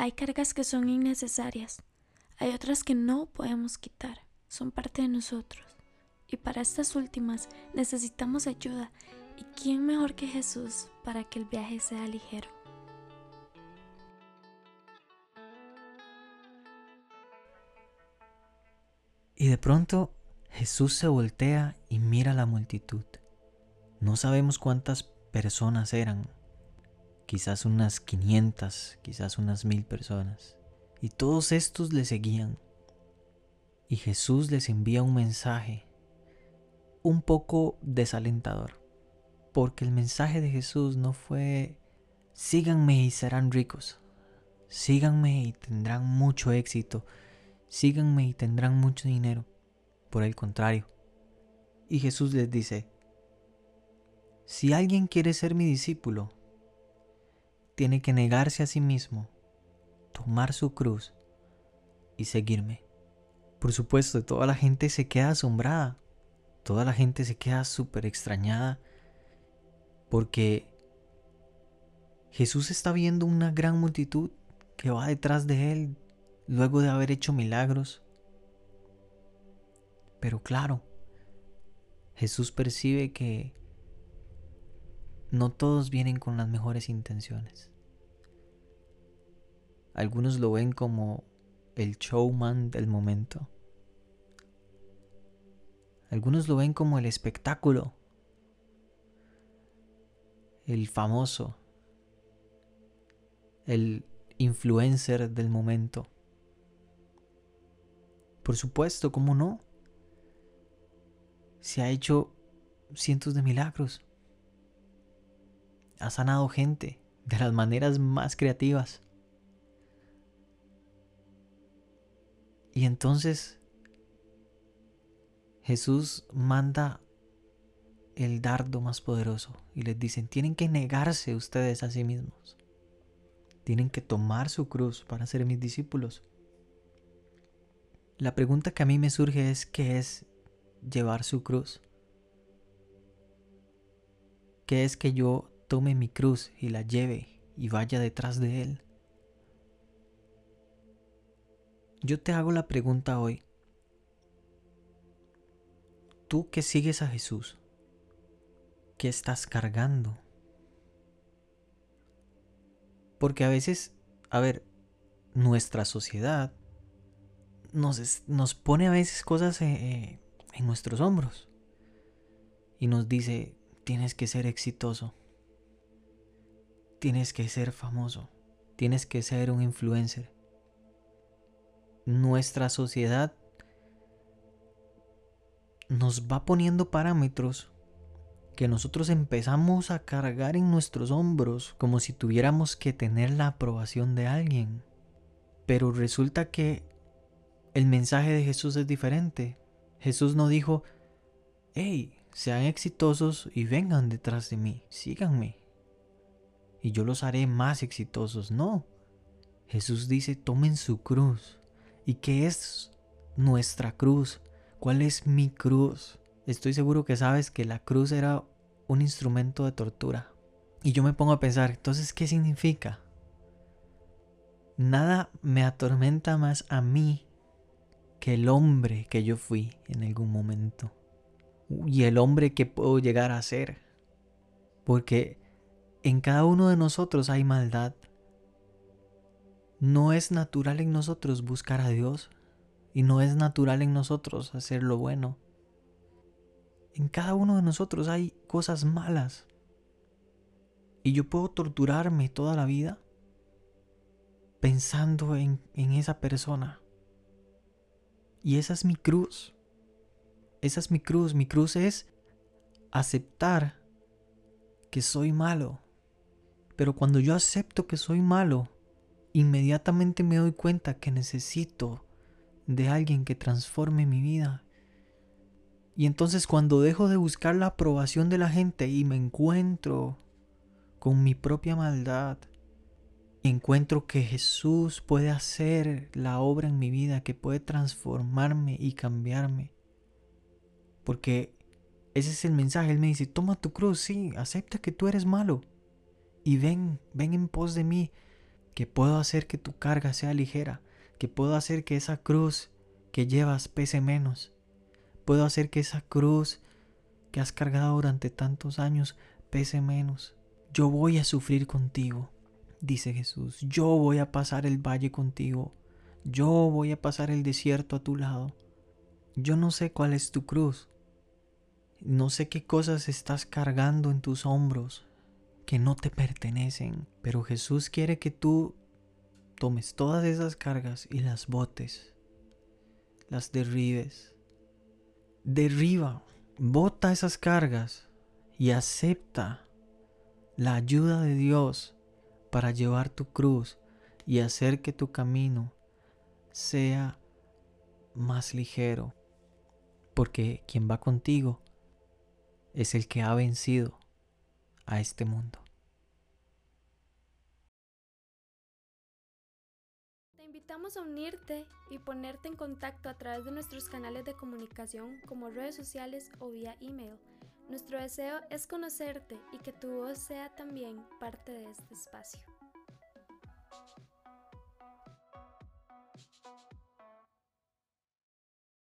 Hay cargas que son innecesarias, hay otras que no podemos quitar, son parte de nosotros. Y para estas últimas necesitamos ayuda. ¿Y quién mejor que Jesús para que el viaje sea ligero? Y de pronto Jesús se voltea y mira a la multitud. No sabemos cuántas personas eran, quizás unas 500, quizás unas mil personas. Y todos estos le seguían. Y Jesús les envía un mensaje un poco desalentador. Porque el mensaje de Jesús no fue, síganme y serán ricos. Síganme y tendrán mucho éxito. Síganme y tendrán mucho dinero. Por el contrario. Y Jesús les dice, si alguien quiere ser mi discípulo, tiene que negarse a sí mismo, tomar su cruz y seguirme. Por supuesto, toda la gente se queda asombrada, toda la gente se queda súper extrañada, porque Jesús está viendo una gran multitud que va detrás de él luego de haber hecho milagros. Pero claro, Jesús percibe que no todos vienen con las mejores intenciones. Algunos lo ven como el showman del momento. Algunos lo ven como el espectáculo, el famoso, el influencer del momento. Por supuesto, ¿cómo no? Se ha hecho cientos de milagros ha sanado gente de las maneras más creativas. Y entonces Jesús manda el dardo más poderoso y les dicen, tienen que negarse ustedes a sí mismos. Tienen que tomar su cruz para ser mis discípulos. La pregunta que a mí me surge es, ¿qué es llevar su cruz? ¿Qué es que yo tome mi cruz y la lleve y vaya detrás de Él? Yo te hago la pregunta hoy. Tú que sigues a Jesús, ¿qué estás cargando? Porque a veces, a ver, nuestra sociedad nos, nos pone a veces cosas eh, eh, en nuestros hombros y nos dice, tienes que ser exitoso, tienes que ser famoso, tienes que ser un influencer. Nuestra sociedad nos va poniendo parámetros que nosotros empezamos a cargar en nuestros hombros como si tuviéramos que tener la aprobación de alguien. Pero resulta que el mensaje de Jesús es diferente. Jesús no dijo, hey, sean exitosos y vengan detrás de mí, síganme y yo los haré más exitosos. No. Jesús dice, tomen su cruz. ¿Y qué es nuestra cruz? ¿Cuál es mi cruz? Estoy seguro que sabes que la cruz era un instrumento de tortura. Y yo me pongo a pensar, entonces, ¿qué significa? Nada me atormenta más a mí que el hombre que yo fui en algún momento. Y el hombre que puedo llegar a ser. Porque en cada uno de nosotros hay maldad. No es natural en nosotros buscar a Dios y no es natural en nosotros hacer lo bueno. En cada uno de nosotros hay cosas malas. Y yo puedo torturarme toda la vida pensando en, en esa persona. Y esa es mi cruz. Esa es mi cruz. Mi cruz es aceptar que soy malo pero cuando yo acepto que soy malo, inmediatamente me doy cuenta que necesito de alguien que transforme mi vida. Y entonces cuando dejo de buscar la aprobación de la gente y me encuentro con mi propia maldad, encuentro que Jesús puede hacer la obra en mi vida, que puede transformarme y cambiarme. Porque ese es el mensaje. Él me dice, toma tu cruz, sí, acepta que tú eres malo y ven, ven en pos de mí, que puedo hacer que tu carga sea ligera, que puedo hacer que esa cruz que llevas pese menos. Puedo hacer que esa cruz que has cargado durante tantos años pese menos. Yo voy a sufrir contigo, dice Jesús. Yo voy a pasar el valle contigo. Yo voy a pasar el desierto a tu lado. Yo no sé cuál es tu cruz. No sé qué cosas estás cargando en tus hombros que no te pertenecen, pero Jesús quiere que tú tomes todas esas cargas y las botes, las derribes. Derriba, bota esas cargas y acepta la ayuda de Dios para llevar tu cruz y hacer que tu camino sea más ligero. Porque quien va contigo es el que ha vencido a este mundo. Invitamos a unirte y ponerte en contacto a través de nuestros canales de comunicación como redes sociales o vía email. Nuestro deseo es conocerte y que tu voz sea también parte de este espacio.